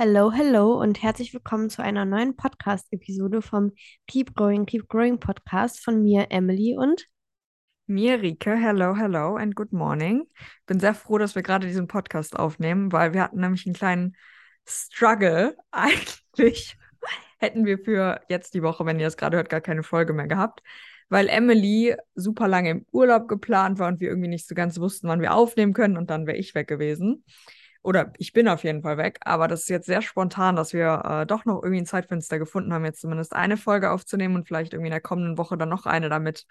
Hello, hello und herzlich willkommen zu einer neuen Podcast-Episode vom Keep Growing, Keep Growing Podcast von mir, Emily und Mir, Rike, hello, hello and good morning. Bin sehr froh, dass wir gerade diesen Podcast aufnehmen, weil wir hatten nämlich einen kleinen Struggle. Eigentlich hätten wir für jetzt die Woche, wenn ihr das gerade hört, gar keine Folge mehr gehabt, weil Emily super lange im Urlaub geplant war und wir irgendwie nicht so ganz wussten, wann wir aufnehmen können und dann wäre ich weg gewesen. Oder ich bin auf jeden Fall weg, aber das ist jetzt sehr spontan, dass wir äh, doch noch irgendwie ein Zeitfenster gefunden haben, jetzt zumindest eine Folge aufzunehmen und vielleicht irgendwie in der kommenden Woche dann noch eine, damit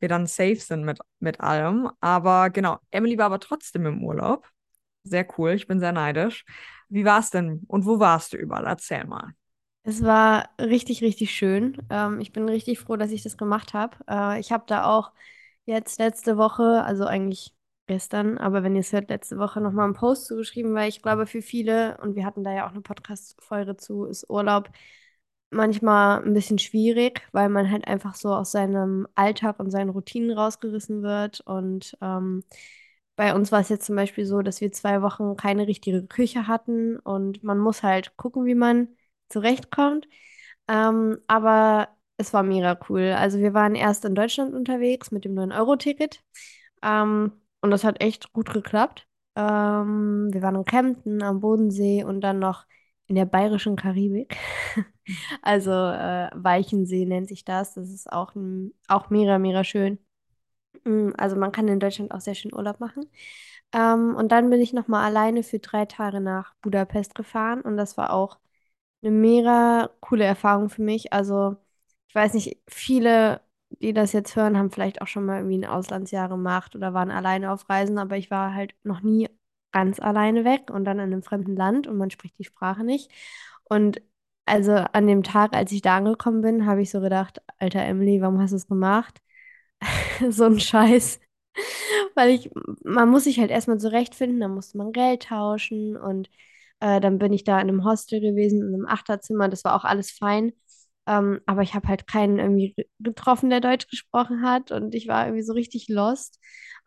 wir dann safe sind mit, mit allem. Aber genau, Emily war aber trotzdem im Urlaub. Sehr cool, ich bin sehr neidisch. Wie war es denn und wo warst du überall? Erzähl mal. es war richtig, richtig schön. Ähm, ich bin richtig froh, dass ich das gemacht habe. Äh, ich habe da auch jetzt letzte Woche, also eigentlich gestern, aber wenn ihr es hört, letzte Woche nochmal einen Post zugeschrieben, weil ich glaube, für viele, und wir hatten da ja auch eine Podcast-Folge zu, ist Urlaub manchmal ein bisschen schwierig, weil man halt einfach so aus seinem Alltag und seinen Routinen rausgerissen wird. Und ähm, bei uns war es jetzt zum Beispiel so, dass wir zwei Wochen keine richtige Küche hatten und man muss halt gucken, wie man zurechtkommt. Ähm, aber es war mega cool. Also wir waren erst in Deutschland unterwegs mit dem 9-Euro-Ticket ähm, und das hat echt gut geklappt. Ähm, wir waren in Kempten am Bodensee und dann noch in der bayerischen Karibik. Also äh, Walchensee nennt sich das. Das ist auch, auch mega, mega schön. Mm, Also man kann in Deutschland auch sehr schön Urlaub machen. Ähm, und dann bin ich nochmal alleine für drei Tage nach Budapest gefahren und das war auch eine mega coole Erfahrung für mich. Also ich weiß nicht, viele, die das jetzt hören, haben vielleicht auch schon mal irgendwie ein Auslandsjahr gemacht oder waren alleine auf Reisen, aber ich war halt noch nie ganz alleine weg und dann in einem fremden Land und man spricht die Sprache nicht. Und also an dem Tag, als ich da angekommen bin, habe ich so gedacht, Alter Emily, warum hast du es gemacht? So ein Scheiß. Weil ich, man muss sich halt erstmal zurechtfinden, dann musste man Geld tauschen und äh, dann bin ich da in einem Hostel gewesen, in einem Achterzimmer, das war auch alles fein. Ähm, aber ich habe halt keinen irgendwie ge- getroffen, der Deutsch gesprochen hat und ich war irgendwie so richtig lost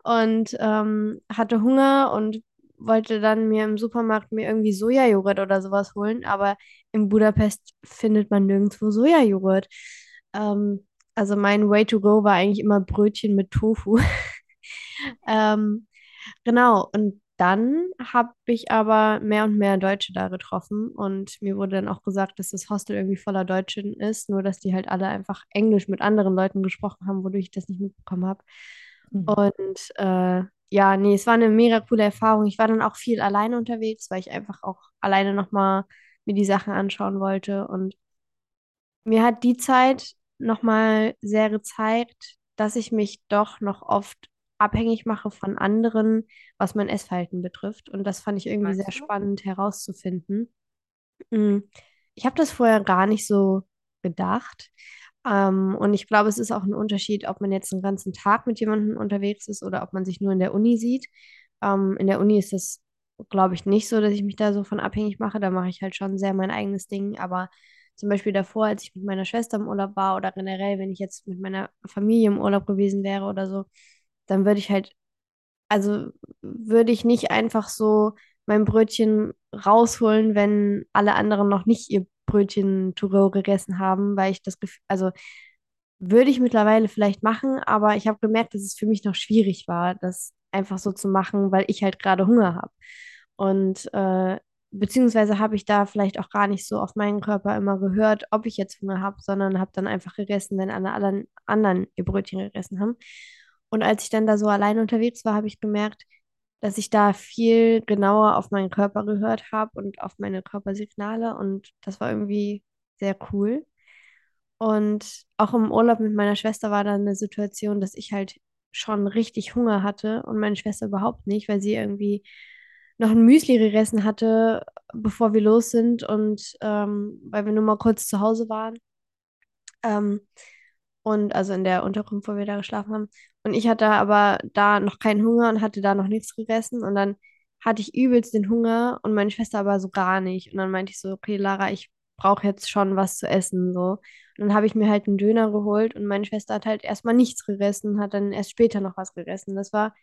und ähm, hatte Hunger und wollte dann mir im Supermarkt mir irgendwie Sojajoghurt oder sowas holen, aber in Budapest findet man nirgendwo Sojajoghurt. Ähm, also mein Way to go war eigentlich immer Brötchen mit Tofu. Ähm, genau, und dann habe ich aber mehr und mehr Deutsche da getroffen und mir wurde dann auch gesagt, dass das Hostel irgendwie voller Deutschen ist, nur dass die halt alle einfach Englisch mit anderen Leuten gesprochen haben, wodurch ich das nicht mitbekommen habe. Mhm. Und äh, ja, nee, es war eine mega coole Erfahrung. Ich war dann auch viel alleine unterwegs, weil ich einfach auch alleine nochmal mir die Sachen anschauen wollte und mir hat die Zeit nochmal sehr gezeigt, dass ich mich doch noch oft abhängig mache von anderen, was mein Essverhalten betrifft. Und das fand ich irgendwie sehr Meinst du? spannend herauszufinden. Mm, Ich habe das vorher gar nicht so gedacht. Ähm, und ich glaube, es ist auch ein Unterschied, ob man jetzt einen ganzen Tag mit jemandem unterwegs ist oder ob man sich nur in der Uni sieht. Ähm, in der Uni ist es, glaube ich, nicht so, dass ich mich da so von abhängig mache. Da mache ich halt schon sehr mein eigenes Ding. Aber zum Beispiel davor, als ich mit meiner Schwester im Urlaub war oder generell, wenn ich jetzt mit meiner Familie im Urlaub gewesen wäre oder so, dann würde ich halt also würde ich nicht einfach so mein Brötchen rausholen, wenn alle anderen noch nicht ihr Brötchen to go gegessen haben, weil ich das Gefühl, also würde ich mittlerweile vielleicht machen, aber ich habe gemerkt, dass es für mich noch schwierig war, das einfach so zu machen, weil ich halt gerade Hunger habe. Und äh, beziehungsweise habe ich da vielleicht auch gar nicht so auf meinen Körper immer gehört, ob ich jetzt Hunger habe, sondern habe dann einfach gegessen, wenn alle anderen ihr Brötchen gegessen haben. Und als ich dann da so alleine unterwegs war, habe ich gemerkt, dass ich da viel genauer auf meinen Körper gehört habe und auf meine Körpersignale. Und das war irgendwie sehr cool. Und auch im Urlaub mit meiner Schwester war dann eine Situation, dass ich halt schon richtig Hunger hatte und meine Schwester überhaupt nicht, weil sie irgendwie noch ein Müsli gegessen hatte, bevor wir los sind und ähm, weil wir nur mal kurz zu Hause waren. Ähm, und also in der Unterkunft, wo wir da geschlafen haben. Und ich hatte aber da noch keinen Hunger und hatte da noch nichts gegessen. Und dann hatte ich übelst den Hunger und meine Schwester aber so gar nicht. Und dann meinte ich so, okay, Lara, ich brauche jetzt schon was zu essen. So. Und dann habe ich mir halt einen Döner geholt und meine Schwester hat halt erstmal nichts gegessen, hat dann erst später noch was gegessen. Das war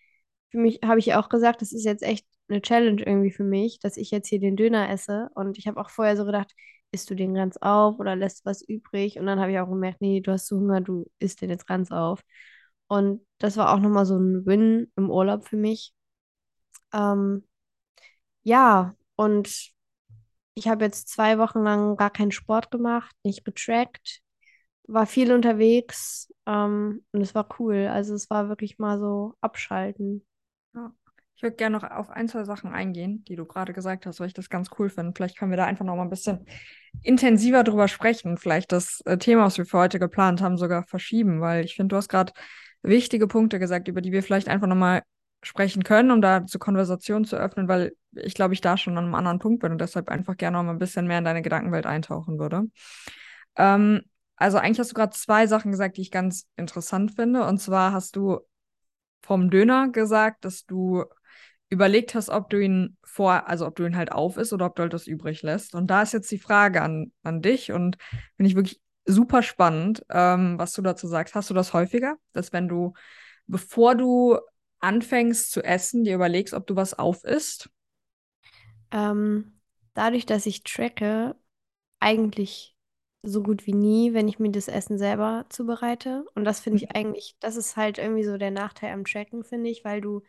für mich, habe ich auch gesagt, das ist jetzt echt eine Challenge irgendwie für mich, dass ich jetzt hier den Döner esse. Und ich habe auch vorher so gedacht, isst du den ganz auf oder lässt was übrig? Und dann habe ich auch gemerkt, nee, du hast so Hunger, du isst den jetzt ganz auf. Und das war auch nochmal so ein Win im Urlaub für mich. Ähm, ja, und ich habe jetzt zwei Wochen lang gar keinen Sport gemacht, nicht getrackt, war viel unterwegs ähm, und es war cool. Also es war wirklich mal so abschalten. Ja. Ich würde gerne noch auf ein, zwei Sachen eingehen, die du gerade gesagt hast, weil ich das ganz cool finde. Vielleicht können wir da einfach noch mal ein bisschen intensiver drüber sprechen. Vielleicht das äh, Thema, was wir für heute geplant haben, sogar verschieben, weil ich finde, du hast gerade wichtige Punkte gesagt, über die wir vielleicht einfach noch mal sprechen können, um da zur Konversation zu öffnen, weil ich glaube, ich da schon an einem anderen Punkt bin und deshalb einfach gerne noch mal ein bisschen mehr in deine Gedankenwelt eintauchen würde. Ähm, also eigentlich hast du gerade zwei Sachen gesagt, die ich ganz interessant finde. Und zwar hast du vom Döner gesagt, dass du überlegt hast, ob du ihn vor, also ob du ihn halt auf isst oder ob du halt das übrig lässt. Und da ist jetzt die Frage an, an dich und finde ich wirklich super spannend, ähm, was du dazu sagst. Hast du das häufiger, dass wenn du, bevor du anfängst zu essen, dir überlegst, ob du was auf isst? Ähm, dadurch, dass ich tracke, eigentlich so gut wie nie, wenn ich mir das Essen selber zubereite. Und das finde ich eigentlich, das ist halt irgendwie so der Nachteil am Tracken, finde ich, weil du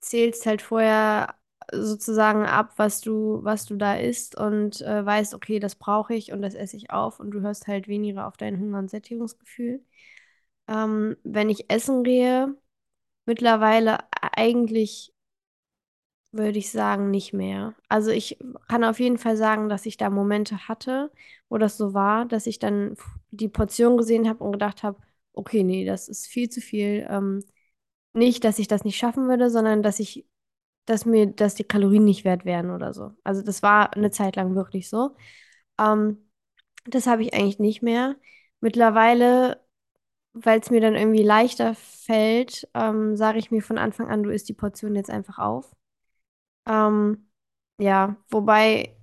zählst halt vorher sozusagen ab, was du, was du da isst und äh, weißt, okay, das brauche ich und das esse ich auf und du hörst halt weniger auf dein Hunger- und Sättigungsgefühl. Ähm, wenn ich essen gehe, mittlerweile eigentlich würde ich sagen, nicht mehr. Also ich kann auf jeden Fall sagen, dass ich da Momente hatte, wo das so war, dass ich dann die Portion gesehen habe und gedacht habe, okay, nee, das ist viel zu viel. Ähm, nicht, dass ich das nicht schaffen würde, sondern dass ich, dass mir, dass die Kalorien nicht wert wären oder so. Also das war eine Zeit lang wirklich so. Ähm, das habe ich eigentlich nicht mehr. Mittlerweile, weil es mir dann irgendwie leichter fällt, ähm, sage ich mir von Anfang an, du isst die Portion jetzt einfach auf. Ähm, ja, wobei,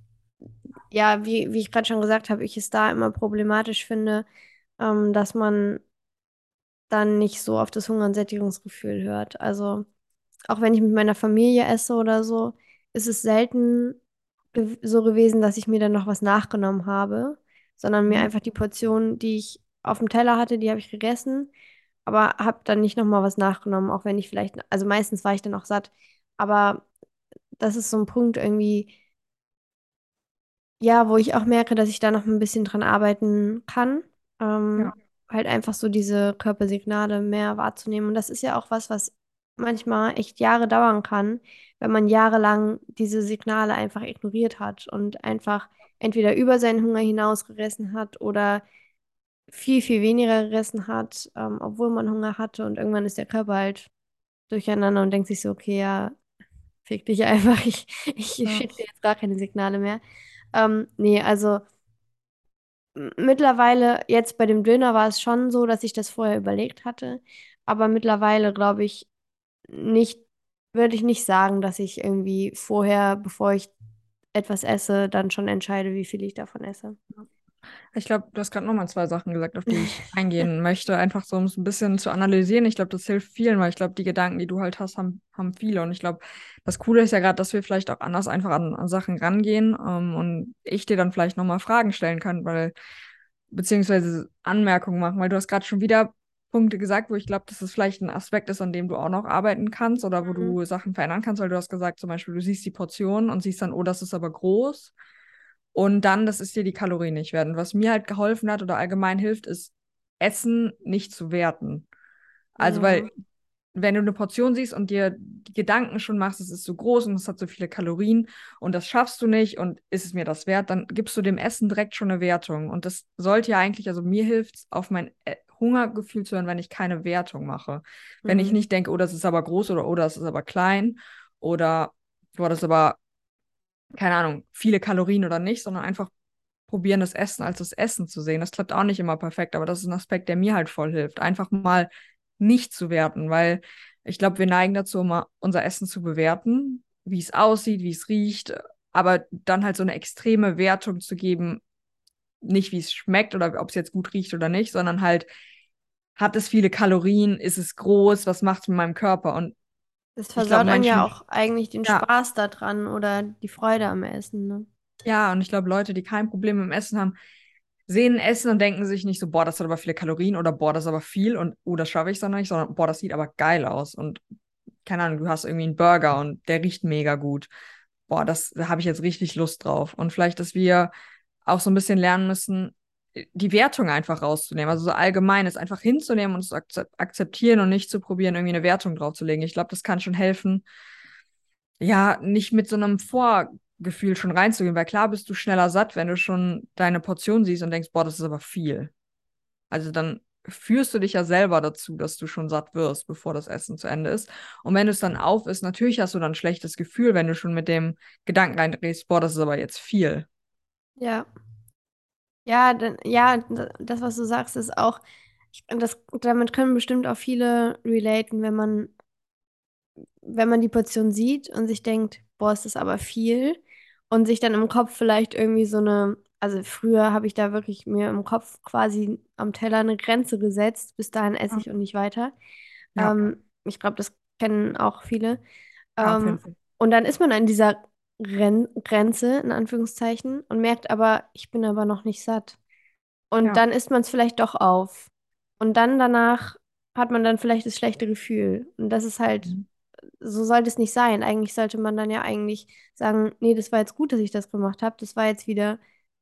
ja, wie, wie ich gerade schon gesagt habe, ich es da immer problematisch finde, ähm, dass man dann nicht so auf das Hunger- und Sättigungsgefühl hört. Also auch wenn ich mit meiner Familie esse oder so, ist es selten so gewesen, dass ich mir dann noch was nachgenommen habe, sondern mir Mhm. einfach die Portion, die ich auf dem Teller hatte, die habe ich gegessen, aber habe dann nicht noch mal was nachgenommen, auch wenn ich vielleicht, also meistens war ich dann auch satt, aber das ist so ein Punkt irgendwie, ja, wo ich auch merke, dass ich da noch ein bisschen dran arbeiten kann. Ähm, Ja. Halt einfach so diese Körpersignale mehr wahrzunehmen. Und das ist ja auch was, was manchmal echt Jahre dauern kann, wenn man jahrelang diese Signale einfach ignoriert hat und einfach entweder über seinen Hunger hinaus gegessen hat oder viel, viel weniger gegessen hat, ähm, obwohl man Hunger hatte. Und irgendwann ist der Körper halt durcheinander und denkt sich so, okay, ja, fick dich einfach, ich, ich Ja. schicke dir jetzt gar keine Signale mehr. Ähm, nee, also mittlerweile, jetzt bei dem Döner war es schon so, dass ich das vorher überlegt hatte, aber mittlerweile glaube ich nicht, würde ich nicht sagen, dass ich irgendwie vorher, bevor ich etwas esse, dann schon entscheide, wie viel ich davon esse. Ich glaube, du hast gerade nochmal zwei Sachen gesagt, auf die ich eingehen möchte, einfach so, um es ein bisschen zu analysieren. Ich glaube, das hilft vielen, weil ich glaube, die Gedanken, die du halt hast, haben, haben viele. Und ich glaube, das Coole ist ja gerade, dass wir vielleicht auch anders einfach an, an Sachen rangehen ähm, und ich dir dann vielleicht nochmal Fragen stellen kann, weil, beziehungsweise Anmerkungen machen, weil du hast gerade schon wieder Punkte gesagt, wo ich glaube, dass es vielleicht ein Aspekt ist, an dem du auch noch arbeiten kannst oder wo Mhm. du Sachen verändern kannst, weil du hast gesagt, zum Beispiel, du siehst die Portion und siehst dann, oh, das ist aber groß. Und dann, das ist dir die Kalorien nicht wert. Und was mir halt geholfen hat oder allgemein hilft, ist, Essen nicht zu werten. Also, Ja. weil, wenn du eine Portion siehst und dir die Gedanken schon machst, es ist so groß und es hat so viele Kalorien und das schaffst du nicht und ist es mir das wert, dann gibst du dem Essen direkt schon eine Wertung. Und das sollte ja eigentlich, also mir hilft es, auf mein äh, Hungergefühl zu hören, wenn ich keine Wertung mache. Wenn ich Mhm. nicht denke, oh, das ist aber groß oder oh, das ist aber klein oder boah, das ist aber keine Ahnung, viele Kalorien oder nicht, sondern einfach probieren, das Essen als das Essen zu sehen. Das klappt auch nicht immer perfekt, aber das ist ein Aspekt, der mir halt voll hilft. Einfach mal nicht zu werten, weil ich glaube, wir neigen dazu, immer unser Essen zu bewerten, wie es aussieht, wie es riecht, aber dann halt so eine extreme Wertung zu geben, nicht wie es schmeckt oder ob es jetzt gut riecht oder nicht, sondern halt, hat es viele Kalorien, ist es groß, was macht es mit meinem Körper? Und Das versaut einem ja auch eigentlich den ja, Spaß daran oder die Freude am Essen, ne? ja, und ich glaube, Leute, die kein Problem mit dem Essen haben, sehen Essen und denken sich nicht so, boah, das hat aber viele Kalorien oder boah, das ist aber viel und oh, das schaffe ich so nicht, sondern boah, das sieht aber geil aus und keine Ahnung, du hast irgendwie einen Burger und der riecht mega gut. Boah, das, da habe ich jetzt richtig Lust drauf. Und vielleicht, dass wir auch so ein bisschen lernen müssen, die Wertung einfach rauszunehmen. Also so allgemein es einfach hinzunehmen und es zu akzeptieren und nicht zu probieren, irgendwie eine Wertung draufzulegen. Ich glaube, das kann schon helfen, ja, nicht mit so einem Vorgefühl schon reinzugehen, weil klar bist du schneller satt, wenn du schon deine Portion siehst und denkst, boah, das ist aber viel. Also dann führst du dich ja selber dazu, dass du schon satt wirst, bevor das Essen zu Ende ist. Und wenn es dann auf isst, natürlich hast du dann ein schlechtes Gefühl, wenn du schon mit dem Gedanken reindrehst, boah, das ist aber jetzt viel. Ja. Ja, dann, ja, das, was du sagst, ist auch, ich, das, damit können bestimmt auch viele relaten, wenn man wenn man die Portion sieht und sich denkt, boah, ist das aber viel und sich dann im Kopf vielleicht irgendwie so eine, also früher habe ich da wirklich mir im Kopf quasi am Teller eine Grenze gesetzt, bis dahin esse Ja, ich und nicht weiter. ja, Ähm, ich glaube, das kennen auch viele. Ähm, und dann ist man an dieser Gren Grenze, in Anführungszeichen, und merkt aber, ich bin aber noch nicht satt. Und Ja. dann isst man es vielleicht doch auf. Und dann danach hat man dann vielleicht das schlechte Gefühl. Und das ist halt Mhm. so sollte es nicht sein. Eigentlich sollte man dann ja eigentlich sagen, nee, das war jetzt gut, dass ich das gemacht habe. Das war jetzt wieder,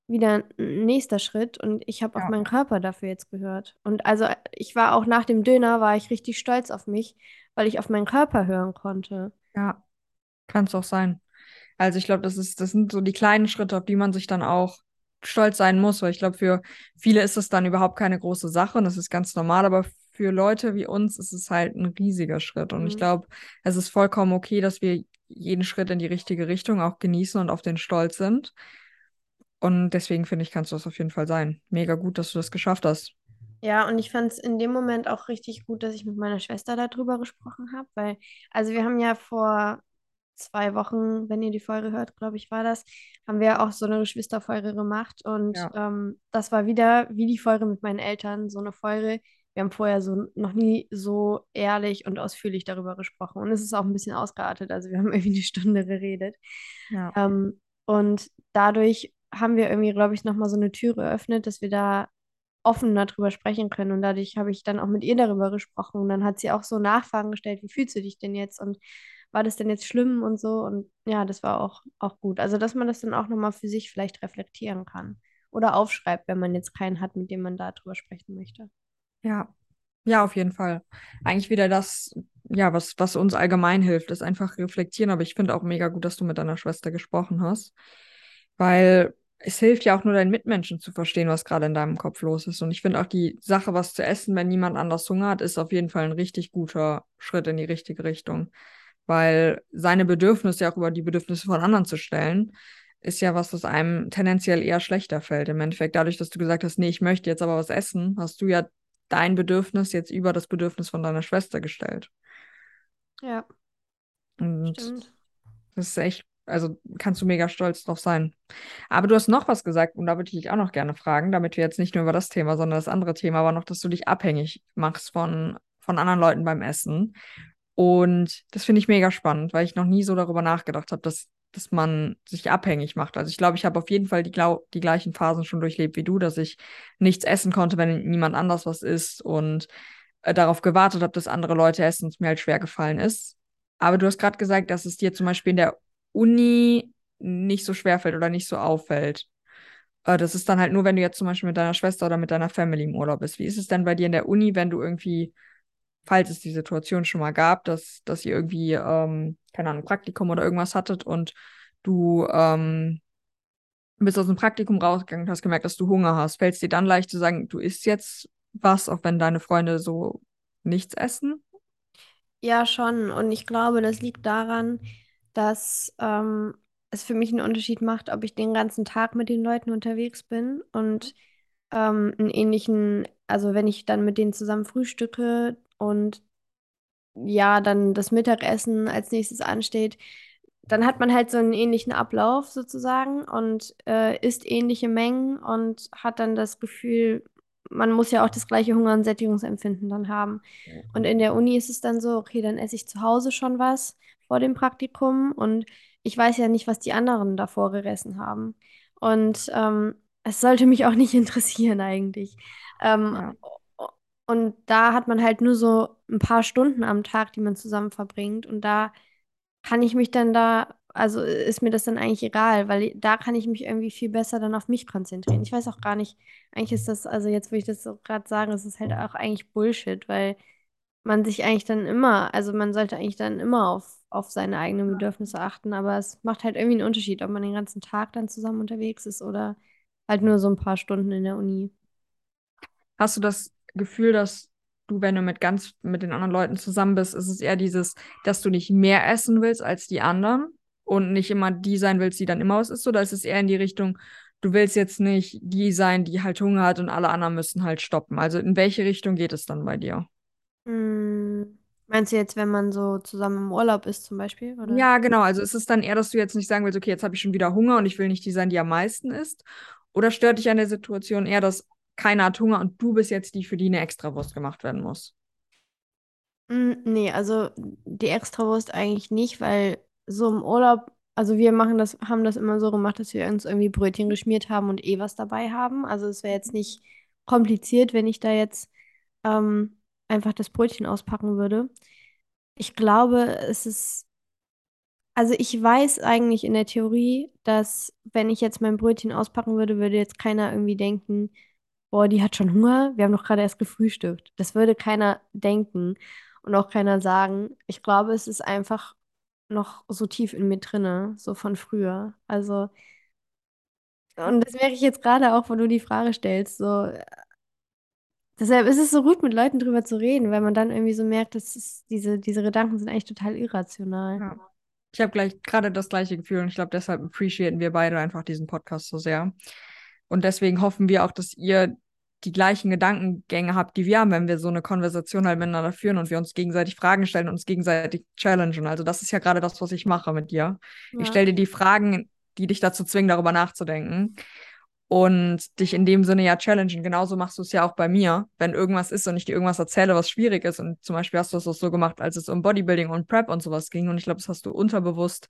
wieder ein nächster Schritt und ich habe auf Ja, meinen Körper dafür jetzt gehört. Und also ich war auch nach dem Döner, war ich richtig stolz auf mich, weil ich auf meinen Körper hören konnte. ja, kann es auch sein. Also ich glaube, das ist, das sind so die kleinen Schritte, auf die man sich dann auch stolz sein muss, weil ich glaube, für viele ist das dann überhaupt keine große Sache und das ist ganz normal, aber für Leute wie uns ist es halt ein riesiger Schritt. Und ich Mhm. glaube, es ist vollkommen okay, dass wir jeden Schritt in die richtige Richtung auch genießen und auf den stolz sind. Und deswegen finde ich, kannst du das auf jeden Fall sein. Mega gut, dass du das geschafft hast. Ja, und ich fand es in dem Moment auch richtig gut, dass ich mit meiner Schwester darüber gesprochen habe, weil, also wir haben ja vor zwei Wochen, wenn ihr die Folge hört, glaube ich, war das, haben wir auch so eine Geschwisterfolge gemacht und Ja, ähm, das war wieder wie die Folge mit meinen Eltern, so eine Folge. Wir haben vorher so noch nie so ehrlich und ausführlich darüber gesprochen und es ist auch ein bisschen ausgeartet, also wir haben irgendwie eine Stunde geredet. ja, Ähm, und dadurch haben wir irgendwie, glaube ich, nochmal so eine Tür geöffnet, dass wir da offen darüber sprechen können. Und dadurch habe ich dann auch mit ihr darüber gesprochen. Und dann hat sie auch so Nachfragen gestellt, wie fühlst du dich denn jetzt? Und war das denn jetzt schlimm und so? Und ja, das war auch, auch gut. Also, dass man das dann auch nochmal für sich vielleicht reflektieren kann. Oder aufschreibt, wenn man jetzt keinen hat, mit dem man darüber sprechen möchte. ja. Ja, auf jeden Fall. Eigentlich wieder das, ja, was, was uns allgemein hilft, ist einfach reflektieren. Aber ich finde auch mega gut, dass du mit deiner Schwester gesprochen hast, weil es hilft ja auch nur deinen Mitmenschen zu verstehen, was gerade in deinem Kopf los ist. Und ich finde auch die Sache, was zu essen, wenn niemand anders Hunger hat, ist auf jeden Fall ein richtig guter Schritt in die richtige Richtung. Weil seine Bedürfnisse ja auch über die Bedürfnisse von anderen zu stellen, ist ja was, was einem tendenziell eher schlechter fällt. Im Endeffekt, dadurch, dass du gesagt hast, nee, ich möchte jetzt aber was essen, hast du ja dein Bedürfnis jetzt über das Bedürfnis von deiner Schwester gestellt. Ja, Und stimmt. das ist echt, also kannst du mega stolz drauf sein. Aber du hast noch was gesagt und da würde ich dich auch noch gerne fragen, damit wir jetzt nicht nur über das Thema, sondern das andere Thema war noch, dass du dich abhängig machst von, von anderen Leuten beim Essen. Und das finde ich mega spannend, weil ich noch nie so darüber nachgedacht habe, dass, dass man sich abhängig macht. Also ich glaube, ich habe auf jeden Fall die, die gleichen Phasen schon durchlebt wie du, dass ich nichts essen konnte, wenn niemand anders was isst und äh, darauf gewartet habe, dass andere Leute essen und es mir halt schwer gefallen ist. Aber du hast gerade gesagt, dass es dir zum Beispiel in der Uni nicht so schwer fällt oder nicht so auffällt. Äh, das ist dann halt nur, wenn du jetzt zum Beispiel mit deiner Schwester oder mit deiner Family im Urlaub bist. Wie ist es denn bei dir in der Uni, wenn du irgendwie falls es die Situation schon mal gab, dass, dass ihr irgendwie, ähm, keine Ahnung, Praktikum oder irgendwas hattet und du ähm, bist aus dem Praktikum rausgegangen und hast gemerkt, dass du Hunger hast. Fällt es dir dann leicht zu sagen, du isst jetzt was, auch wenn deine Freunde so nichts essen? Ja, schon. Und ich glaube, das liegt daran, dass ähm, es für mich einen Unterschied macht, ob ich den ganzen Tag mit den Leuten unterwegs bin und ähm, einen ähnlichen, also wenn ich dann mit denen zusammen frühstücke und ja, dann das Mittagessen als nächstes ansteht, dann hat man halt so einen ähnlichen Ablauf sozusagen und äh, isst ähnliche Mengen und hat dann das Gefühl, man muss ja auch das gleiche Hunger- und Sättigungsempfinden dann haben. Und in der Uni ist es dann so, okay, dann esse ich zu Hause schon was vor dem Praktikum und ich weiß ja nicht, was die anderen davor gegessen haben. Und ähm, es sollte mich auch nicht interessieren eigentlich. Ähm, Ja. Und da hat man halt nur so ein paar Stunden am Tag, die man zusammen verbringt. Und da kann ich mich dann da, also ist mir das dann eigentlich egal, weil da kann ich mich irgendwie viel besser dann auf mich konzentrieren. Ich weiß auch gar nicht, eigentlich ist das, also jetzt, wo ich das so gerade sage, ist es halt auch eigentlich Bullshit, weil man sich eigentlich dann immer, also man sollte eigentlich dann immer auf, auf seine eigenen Bedürfnisse achten, aber es macht halt irgendwie einen Unterschied, ob man den ganzen Tag dann zusammen unterwegs ist oder halt nur so ein paar Stunden in der Uni. Hast du das Gefühl, dass du, wenn du mit ganz mit den anderen Leuten zusammen bist, ist es eher dieses, dass du nicht mehr essen willst als die anderen und nicht immer die sein willst, die dann immer was isst, oder ist es eher in die Richtung, du willst jetzt nicht die sein, die halt Hunger hat und alle anderen müssen halt stoppen? Also in welche Richtung geht es dann bei dir? Hm, meinst du jetzt, wenn man so zusammen im Urlaub ist zum Beispiel, oder? Ja, genau. Also ist es dann eher, dass du jetzt nicht sagen willst, okay, jetzt habe ich schon wieder Hunger und ich will nicht die sein, die am meisten isst? Oder stört dich an der Situation eher, dass keiner hat Hunger und du bist jetzt die, für die eine Extrawurst gemacht werden muss? Mm, Nee, also die Extrawurst eigentlich nicht, weil so im Urlaub, also wir machen das, haben das immer so gemacht, dass wir uns irgendwie Brötchen geschmiert haben und eh was dabei haben. Also es wäre jetzt nicht kompliziert, wenn ich da jetzt ähm, einfach das Brötchen auspacken würde. Ich glaube, es ist, also ich weiß eigentlich in der Theorie, dass wenn ich jetzt mein Brötchen auspacken würde, würde jetzt keiner irgendwie denken, boah, die hat schon Hunger, wir haben doch gerade erst gefrühstückt. Das würde keiner denken und auch keiner sagen. Ich glaube, es ist einfach noch so tief in mir drinne, so von früher. Also, und das merke ich jetzt gerade auch, wo du die Frage stellst. So, deshalb ist es so gut, mit Leuten drüber zu reden, weil man dann irgendwie so merkt, dass es, diese, diese Gedanken sind eigentlich total irrational. Ja. Ich habe gleich gerade das gleiche Gefühl und ich glaube, deshalb appreciaten wir beide einfach diesen Podcast so sehr. Und deswegen hoffen wir auch, dass ihr die gleichen Gedankengänge habt, die wir haben, wenn wir so eine Konversation halt miteinander führen und wir uns gegenseitig Fragen stellen und uns gegenseitig challengen. Also das ist ja gerade das, was ich mache mit dir. Ich Ja. stelle dir die Fragen, die dich dazu zwingen, darüber nachzudenken und dich in dem Sinne ja challengen. Genauso machst du es ja auch bei mir, wenn irgendwas ist und ich dir irgendwas erzähle, was schwierig ist. Und zum Beispiel hast du es auch so gemacht, als es um Bodybuilding und Prep und sowas ging. Und ich glaube, das hast du unterbewusst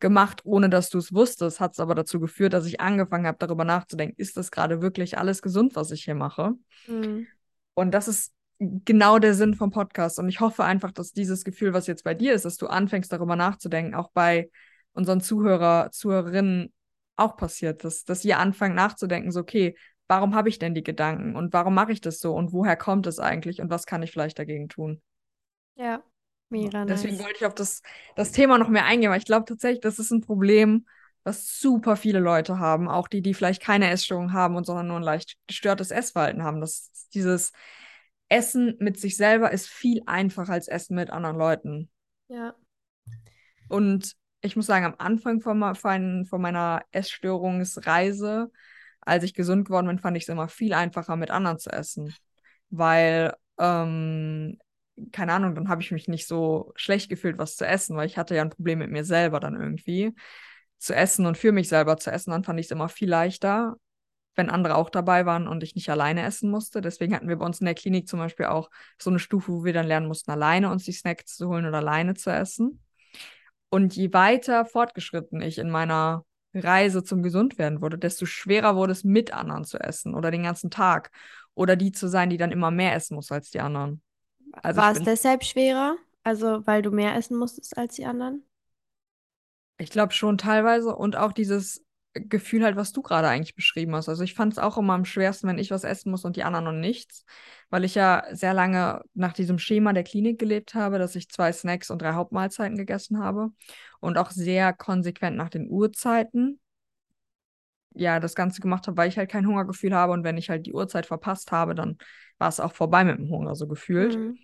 gemacht, ohne dass du es wusstest, hat es aber dazu geführt, dass ich angefangen habe, darüber nachzudenken, ist das gerade wirklich alles gesund, was ich hier mache? Mhm. Und das ist genau der Sinn vom Podcast. Und ich hoffe einfach, dass dieses Gefühl, was jetzt bei dir ist, dass du anfängst, darüber nachzudenken, auch bei unseren Zuhörer, Zuhörerinnen auch passiert, dass, dass ihr anfangt nachzudenken, so, okay, warum habe ich denn die Gedanken und warum mache ich das so und woher kommt es eigentlich und was kann ich vielleicht dagegen tun? Ja, mega Deswegen nice. wollte ich auf das, das Thema noch mehr eingehen, weil ich glaube tatsächlich, das ist ein Problem, was super viele Leute haben, auch die, die vielleicht keine Essstörung haben und sondern nur ein leicht gestörtes Essverhalten haben. Das dieses Essen mit sich selber ist viel einfacher als Essen mit anderen Leuten. Ja. Und ich muss sagen, am Anfang von, von, von meiner Essstörungsreise, als ich gesund geworden bin, fand ich es immer viel einfacher, mit anderen zu essen. Weil, ähm, keine Ahnung, dann habe ich mich nicht so schlecht gefühlt, was zu essen, weil ich hatte ja ein Problem mit mir selber dann irgendwie zu essen und für mich selber zu essen. Dann fand ich es immer viel leichter, wenn andere auch dabei waren und ich nicht alleine essen musste. Deswegen hatten wir bei uns in der Klinik zum Beispiel auch so eine Stufe, wo wir dann lernen mussten, alleine uns die Snacks zu holen oder alleine zu essen. Und je weiter fortgeschritten ich in meiner Reise zum Gesundwerden wurde, desto schwerer wurde es, mit anderen zu essen oder den ganzen Tag. Oder die zu sein, die dann immer mehr essen muss als die anderen. Also War es deshalb schwerer? Also, weil du mehr essen musstest als die anderen? ich glaube schon teilweise und auch dieses Gefühl halt, was du gerade eigentlich beschrieben hast. Also ich fand es auch immer am schwersten, wenn ich was essen muss und die anderen noch nichts, weil ich ja sehr lange nach diesem Schema der Klinik gelebt habe, dass ich zwei Snacks und drei Hauptmahlzeiten gegessen habe und auch sehr konsequent nach den Uhrzeiten. Ja, das Ganze gemacht habe, weil ich halt kein Hungergefühl habe und wenn ich halt die Uhrzeit verpasst habe, dann war es auch vorbei mit dem Hunger, so gefühlt. Mhm.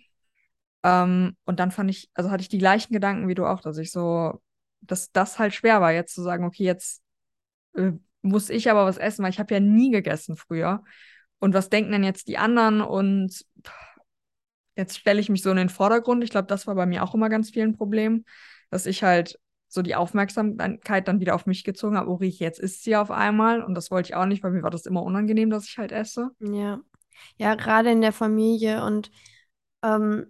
Ähm, und dann fand ich, also hatte ich die gleichen Gedanken wie du auch, dass ich so, dass das halt schwer war, jetzt zu sagen, okay, jetzt äh, muss ich aber was essen, weil ich habe ja nie gegessen früher. Und was denken denn jetzt die anderen? Und jetzt stelle ich mich so in den Vordergrund. Ich glaube, das war bei mir auch immer ganz viel ein Problem, dass ich halt so die Aufmerksamkeit dann wieder auf mich gezogen habe. Oh, riech, jetzt isst sie auf einmal. Und das wollte ich auch nicht, weil mir war das immer unangenehm, dass ich halt esse. Ja. Ja, gerade in der Familie und ähm,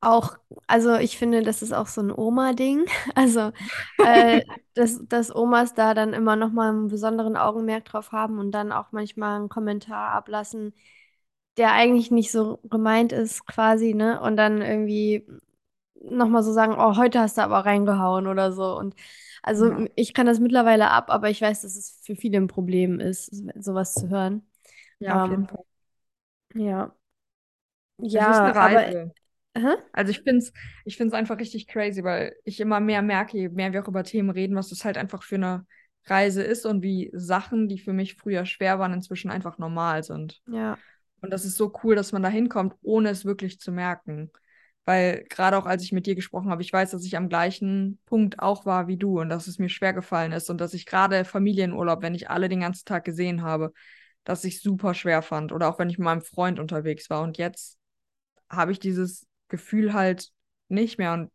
auch, also ich finde, das ist auch so ein Oma-Ding. Also, äh, dass, dass Omas da dann immer noch mal einen besonderen Augenmerk drauf haben und dann auch manchmal einen Kommentar ablassen, der eigentlich nicht so gemeint ist, quasi, ne? Und dann irgendwie noch mal so sagen, oh, heute hast du aber reingehauen oder so. Und also Ja, ich kann das mittlerweile ab, aber ich weiß, dass es für viele ein Problem ist, sowas zu hören. ja, auf jeden Ähm, Fall. ja, ja, aber? Also ich finde es ich find's einfach richtig crazy, weil ich immer mehr merke, je mehr wir auch über Themen reden, was das halt einfach für eine Reise ist und wie Sachen, die für mich früher schwer waren, inzwischen einfach normal sind. Ja, Und das ist so cool, dass man da hinkommt, ohne es wirklich zu merken. Weil gerade auch als ich mit dir gesprochen habe, ich weiß, dass ich am gleichen Punkt auch war wie du und dass es mir schwer gefallen ist und dass ich gerade Familienurlaub, wenn ich alle den ganzen Tag gesehen habe, dass ich super schwer fand. Oder auch wenn ich mit meinem Freund unterwegs war. Und jetzt habe ich dieses Gefühl halt nicht mehr. Und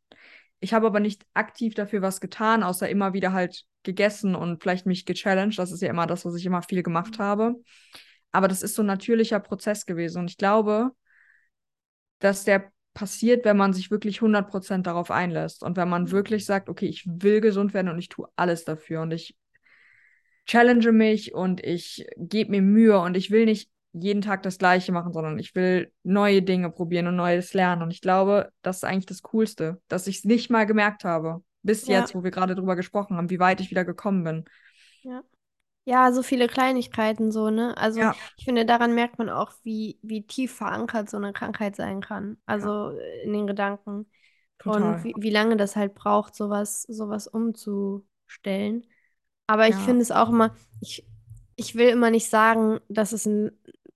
ich habe aber nicht aktiv dafür was getan, außer immer wieder halt gegessen und vielleicht mich gechallenged. Das ist ja immer das, was ich immer viel gemacht habe. Aber das ist so ein natürlicher Prozess gewesen. Und ich glaube, dass der passiert, wenn man sich wirklich 100% darauf einlässt und wenn man wirklich sagt, okay, ich will gesund werden und ich tue alles dafür und ich challenge mich und ich gebe mir Mühe und ich will nicht jeden Tag das Gleiche machen, sondern ich will neue Dinge probieren und Neues lernen. Und ich glaube, das ist eigentlich das Coolste, dass ich es nicht mal gemerkt habe, bis ja, jetzt, wo wir gerade drüber gesprochen haben, wie weit ich wieder gekommen bin. ja. Ja, so viele Kleinigkeiten so, ne? Also Ja, ich finde, daran merkt man auch, wie, wie tief verankert so eine Krankheit sein kann. ja, Also äh, in den Gedanken. Und total. wie, wie lange das halt braucht, sowas, sowas umzustellen. Aber ich Ja, finde es auch immer, ich, ich will immer nicht sagen, dass es ein,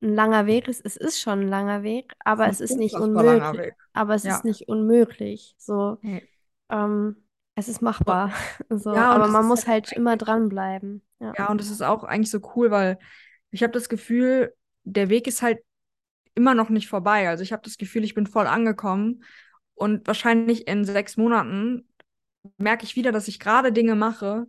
ein langer Weg ist. Es ist schon ein langer Weg, ist aber ein es ist nicht unfassbar langer unmöglich. Weg. Aber es ist Ja. nicht unmöglich. So, Nee. ähm, es ist machbar. So, ja, aber man muss halt halt immer dranbleiben. Ja. Ja, und es ist auch eigentlich so cool, weil ich habe das Gefühl, der Weg ist halt immer noch nicht vorbei. Also ich habe das Gefühl, ich bin voll angekommen und wahrscheinlich in sechs Monaten merke ich wieder, dass ich gerade Dinge mache,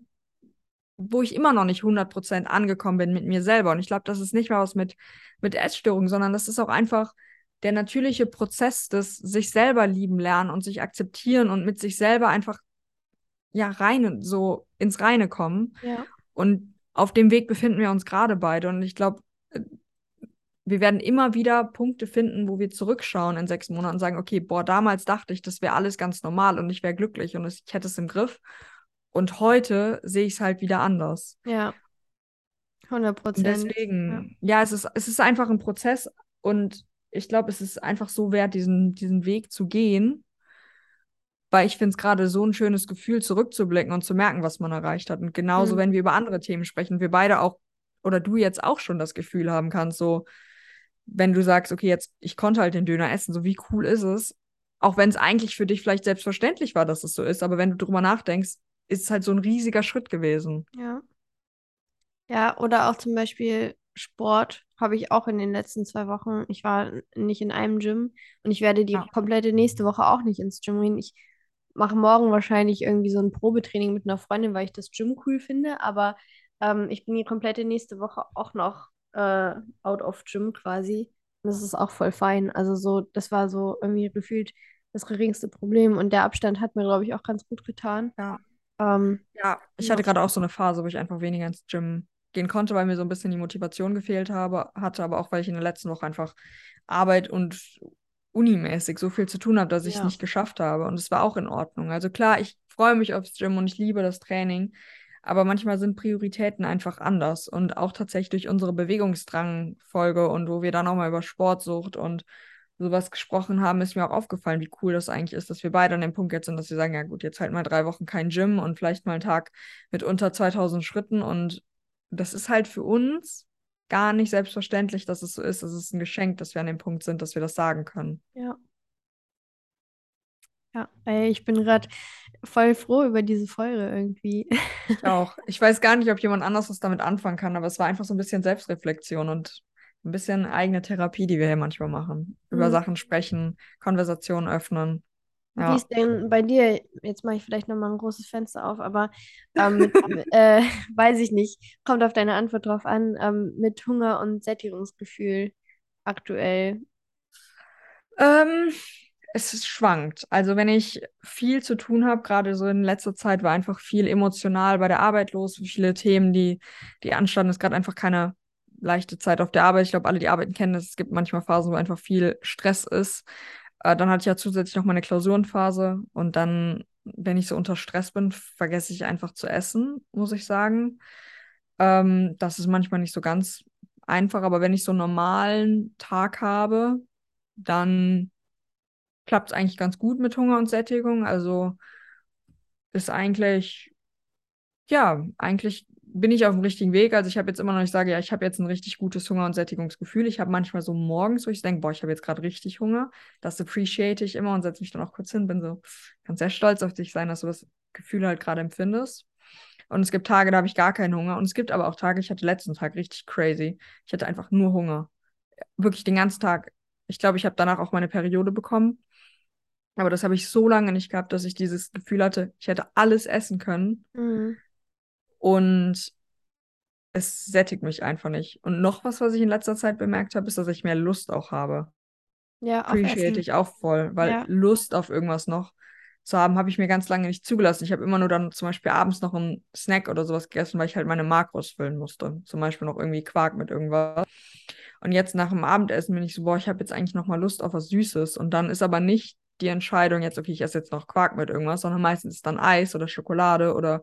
wo ich immer noch nicht 100% angekommen bin mit mir selber. Und ich glaube, das ist nicht mal was mit, mit Essstörungen, sondern das ist auch einfach der natürliche Prozess des sich selber lieben lernen und sich akzeptieren und mit sich selber einfach ja rein so ins Reine kommen. Ja. Und auf dem Weg befinden wir uns gerade beide. Und ich glaube, wir werden immer wieder Punkte finden, wo wir zurückschauen in sechs Monaten und sagen, okay, boah, damals dachte ich, das wäre alles ganz normal und ich wäre glücklich und ich hätte es im Griff. Und heute sehe ich es halt wieder anders. Ja, 100 Und Prozent. Ja. deswegen, ja, es ist, es ist einfach ein Prozess und ich glaube, es ist einfach so wert, diesen, diesen Weg zu gehen, weil ich finde es gerade so ein schönes Gefühl, zurückzublicken und zu merken, was man erreicht hat. Und genauso, Mhm. wenn wir über andere Themen sprechen, wir beide auch oder du jetzt auch schon das Gefühl haben kannst, so, wenn du sagst, okay, jetzt, ich konnte halt den Döner essen, so wie cool ist es? Auch wenn es eigentlich für dich vielleicht selbstverständlich war, dass es so ist, aber wenn du drüber nachdenkst, ist es halt so ein riesiger Schritt gewesen. Ja. Ja, oder auch zum Beispiel Sport habe ich auch in den letzten zwei Wochen. Ich war nicht in einem Gym und ich werde die Ja, komplette nächste Woche auch nicht ins Gym gehen. Ich mache morgen wahrscheinlich irgendwie so ein Probetraining mit einer Freundin, weil ich das Gym cool finde, aber ähm, ich bin die komplette nächste Woche auch noch äh, out of Gym quasi. Und das ist auch voll fein. Also so, das war so irgendwie gefühlt das geringste Problem und der Abstand hat mir, glaube ich, auch ganz gut getan. ja. Ähm, Ja, ich hatte gerade auch so eine Phase, wo ich einfach weniger ins Gym gehen konnte, weil mir so ein bisschen die Motivation gefehlt habe, hatte, aber auch weil ich in der letzten Woche einfach Arbeit und unimäßig so viel zu tun habe, dass ich es ja, nicht geschafft habe. Und es war auch in Ordnung. Also klar, ich freue mich aufs Gym und ich liebe das Training, aber manchmal sind Prioritäten einfach anders. Und auch tatsächlich durch unsere Bewegungsdrang-Folge und wo wir dann auch mal über Sportsucht und sowas gesprochen haben, ist mir auch aufgefallen, wie cool das eigentlich ist, dass wir beide an dem Punkt jetzt sind, dass wir sagen, ja gut, jetzt halt mal drei Wochen kein Gym und vielleicht mal einen Tag mit unter 2000 Schritten und das ist halt für uns gar nicht selbstverständlich, dass es so ist. Es ist ein Geschenk, dass wir an dem Punkt sind, dass wir das sagen können. ja. Ja, ich bin gerade voll froh über diese Folge irgendwie. Ich auch. Ich weiß gar nicht, ob jemand anders was damit anfangen kann, aber es war einfach so ein bisschen Selbstreflexion und ein bisschen eigene Therapie, die wir hier manchmal machen. Über Mhm. Sachen sprechen, Konversationen öffnen. Wie Ja. ist denn bei dir, jetzt mache ich vielleicht nochmal ein großes Fenster auf, aber ähm, mit, äh, weiß ich nicht, kommt auf deine Antwort drauf an, ähm, mit Hunger und Sättigungsgefühl aktuell. Ähm, es schwankt. Also wenn ich viel zu tun habe, gerade so in letzter Zeit war einfach viel emotional bei der Arbeit los, viele Themen, die, die anstanden. Es ist gerade einfach keine leichte Zeit auf der Arbeit. Ich glaube, alle, die arbeiten, kennen das. Es gibt manchmal Phasen, wo einfach viel Stress ist. Äh, dann hatte ich ja zusätzlich noch meine Klausurenphase und dann, wenn ich so unter Stress bin, vergesse ich einfach zu essen, muss ich sagen. Ähm, das ist manchmal nicht so ganz einfach, aber wenn ich so einen normalen Tag habe, dann klappt es eigentlich ganz gut mit Hunger und Sättigung. Also ist eigentlich, ja, eigentlich bin ich auf dem richtigen Weg. Also ich habe jetzt immer noch, ich sage ja, ich habe jetzt ein richtig gutes Hunger- und Sättigungsgefühl. Ich habe manchmal so morgens, wo ich denke, boah, ich habe jetzt gerade richtig Hunger. Das appreciate ich immer und setze mich dann auch kurz hin, bin so, kann sehr stolz auf dich sein, dass du das Gefühl halt gerade empfindest. Und es gibt Tage, da habe ich gar keinen Hunger. Und es gibt aber auch Tage, ich hatte letzten Tag richtig crazy. Ich hatte einfach nur Hunger. Wirklich den ganzen Tag. Ich glaube, ich habe danach auch meine Periode bekommen. Aber das habe ich so lange nicht gehabt, dass ich dieses Gefühl hatte, ich hätte alles essen können Mhm. Und es sättigt mich einfach nicht. Und noch was, was ich in letzter Zeit bemerkt habe, ist, dass ich mehr Lust auch habe. Ja, Appreciate ich auch voll, weil Ja. Lust auf irgendwas noch zu haben, habe ich mir ganz lange nicht zugelassen. Ich habe immer nur dann zum Beispiel abends noch einen Snack oder sowas gegessen, weil ich halt meine Makros füllen musste. Zum Beispiel noch irgendwie Quark mit irgendwas. Und jetzt nach dem Abendessen bin ich so, boah, ich habe jetzt eigentlich noch mal Lust auf was Süßes. Und dann ist aber nicht die Entscheidung jetzt, okay, ich esse jetzt noch Quark mit irgendwas, sondern meistens ist dann Eis oder Schokolade oder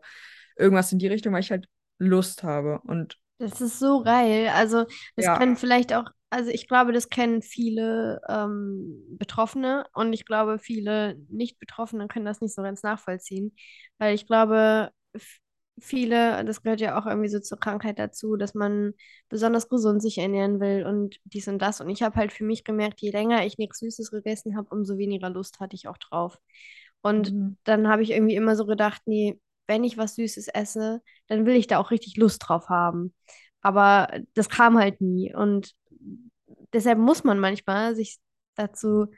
irgendwas in die Richtung, weil ich halt Lust habe. Und Das ist so geil. Also, das ja, kennen vielleicht auch, also ich glaube, das kennen viele ähm, Betroffene und ich glaube, viele Nicht-Betroffene können das nicht so ganz nachvollziehen, weil ich glaube, viele, das gehört ja auch irgendwie so zur Krankheit dazu, dass man besonders gesund sich ernähren will und dies und das. Und ich habe halt für mich gemerkt, je länger ich nichts Süßes gegessen habe, umso weniger Lust hatte ich auch drauf. Und mhm. dann habe ich irgendwie immer so gedacht, nee, wenn ich was Süßes esse, dann will ich da auch richtig Lust drauf haben. Aber das kam halt nie. Und deshalb muss man manchmal sich dazu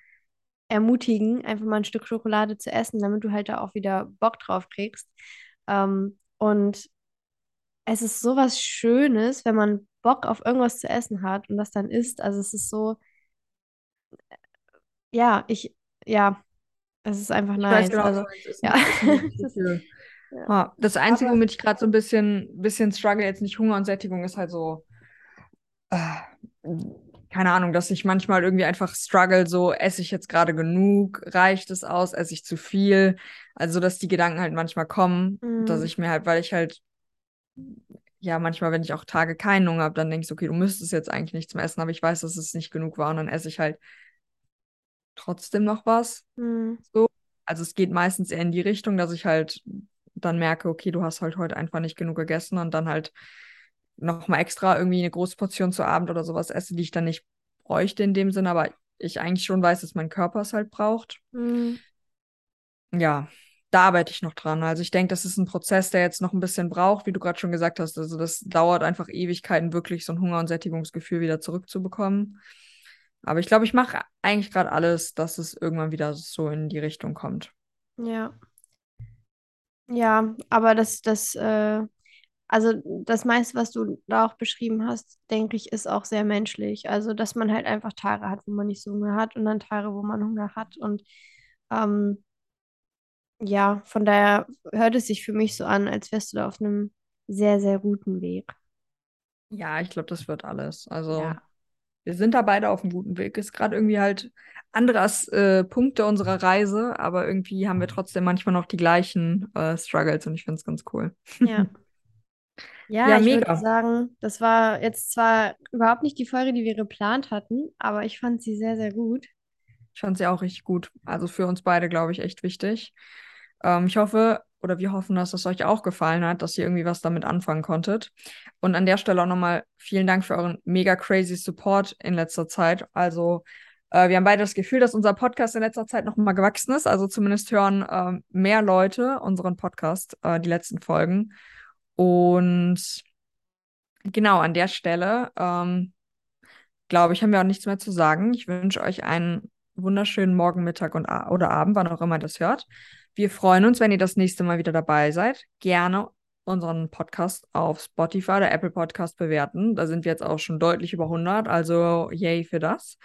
ermutigen, einfach mal ein Stück Schokolade zu essen, damit du halt da auch wieder Bock drauf kriegst. Ähm, und es ist so was Schönes, wenn man Bock auf irgendwas zu essen hat und das dann isst. Also es ist so, ja, ich, ja, es ist einfach ich weiß nice. genau, Also, ja. ja. Das Einzige, Aber, womit ich gerade so ein bisschen, bisschen struggle, jetzt nicht Hunger und Sättigung, ist halt so, äh, keine Ahnung, dass ich manchmal irgendwie einfach struggle, so esse ich jetzt gerade genug, reicht es aus, esse ich zu viel. Also, dass die Gedanken halt manchmal kommen, dass mm, ich mir halt, weil ich halt, ja, manchmal, wenn ich auch Tage keinen Hunger habe, dann denke ich, okay, du müsstest jetzt eigentlich nichts mehr essen, aber ich weiß, dass es nicht genug war und dann esse ich halt trotzdem noch was. mm, So. Also es geht meistens eher in die Richtung, dass ich halt dann merke, okay, du hast halt heute einfach nicht genug gegessen und dann halt noch mal extra irgendwie eine große Portion zu Abend oder sowas esse, die ich dann nicht bräuchte in dem Sinne, aber ich eigentlich schon weiß, dass mein Körper es halt braucht. mm, Ja, da arbeite ich noch dran. Also ich denke, das ist ein Prozess, der jetzt noch ein bisschen braucht, wie du gerade schon gesagt hast. Also das dauert einfach Ewigkeiten, wirklich so ein Hunger- und Sättigungsgefühl wieder zurückzubekommen. Aber ich glaube, ich mache eigentlich gerade alles, dass es irgendwann wieder so in die Richtung kommt. ja. Ja, aber das, das, äh, also das meiste, was du da auch beschrieben hast, denke ich, ist auch sehr menschlich. Also, dass man halt einfach Tage hat, wo man nicht so Hunger hat und dann Tage, wo man Hunger hat. Und ähm, ja, von daher hört es sich für mich so an, als wärst du da auf einem sehr, sehr guten Weg. Ja, ich glaube, das wird alles. Also Ja. wir sind da beide auf einem guten Weg. Ist gerade irgendwie halt andere äh, Punkte unserer Reise, aber irgendwie haben wir trotzdem manchmal noch die gleichen äh, Struggles und ich finde es ganz cool. Ja. Ja, Ja, ich würde sagen, das war jetzt zwar überhaupt nicht die Folge, die wir geplant hatten, aber ich fand sie sehr, sehr gut. Ich fand sie auch richtig gut. Also für uns beide, glaube ich, echt wichtig. Ähm, ich hoffe, oder wir hoffen, dass es euch auch gefallen hat, dass ihr irgendwie was damit anfangen konntet. Und an der Stelle auch nochmal vielen Dank für euren mega crazy Support in letzter Zeit. Also äh, wir haben beide das Gefühl, dass unser Podcast in letzter Zeit nochmal gewachsen ist. Also zumindest hören ähm, mehr Leute unseren Podcast, äh, die letzten Folgen. Und genau an der Stelle, ähm, glaube ich, haben wir auch nichts mehr zu sagen. Ich wünsche euch einen wunderschönen Morgen, Mittag und oder Abend, wann auch immer ihr das hört. Wir freuen uns, wenn ihr das nächste Mal wieder dabei seid. Gerne unseren Podcast auf Spotify oder Apple Podcast bewerten. Da sind wir jetzt auch schon deutlich über 100, also yay für das.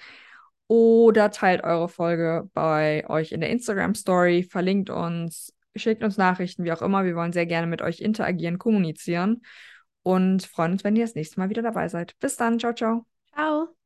Oder teilt eure Folge bei euch in der Instagram Story, verlinkt uns, schickt uns Nachrichten, wie auch immer. Wir wollen sehr gerne mit euch interagieren, kommunizieren und freuen uns, wenn ihr das nächste Mal wieder dabei seid. Bis dann, ciao, ciao. Ciao.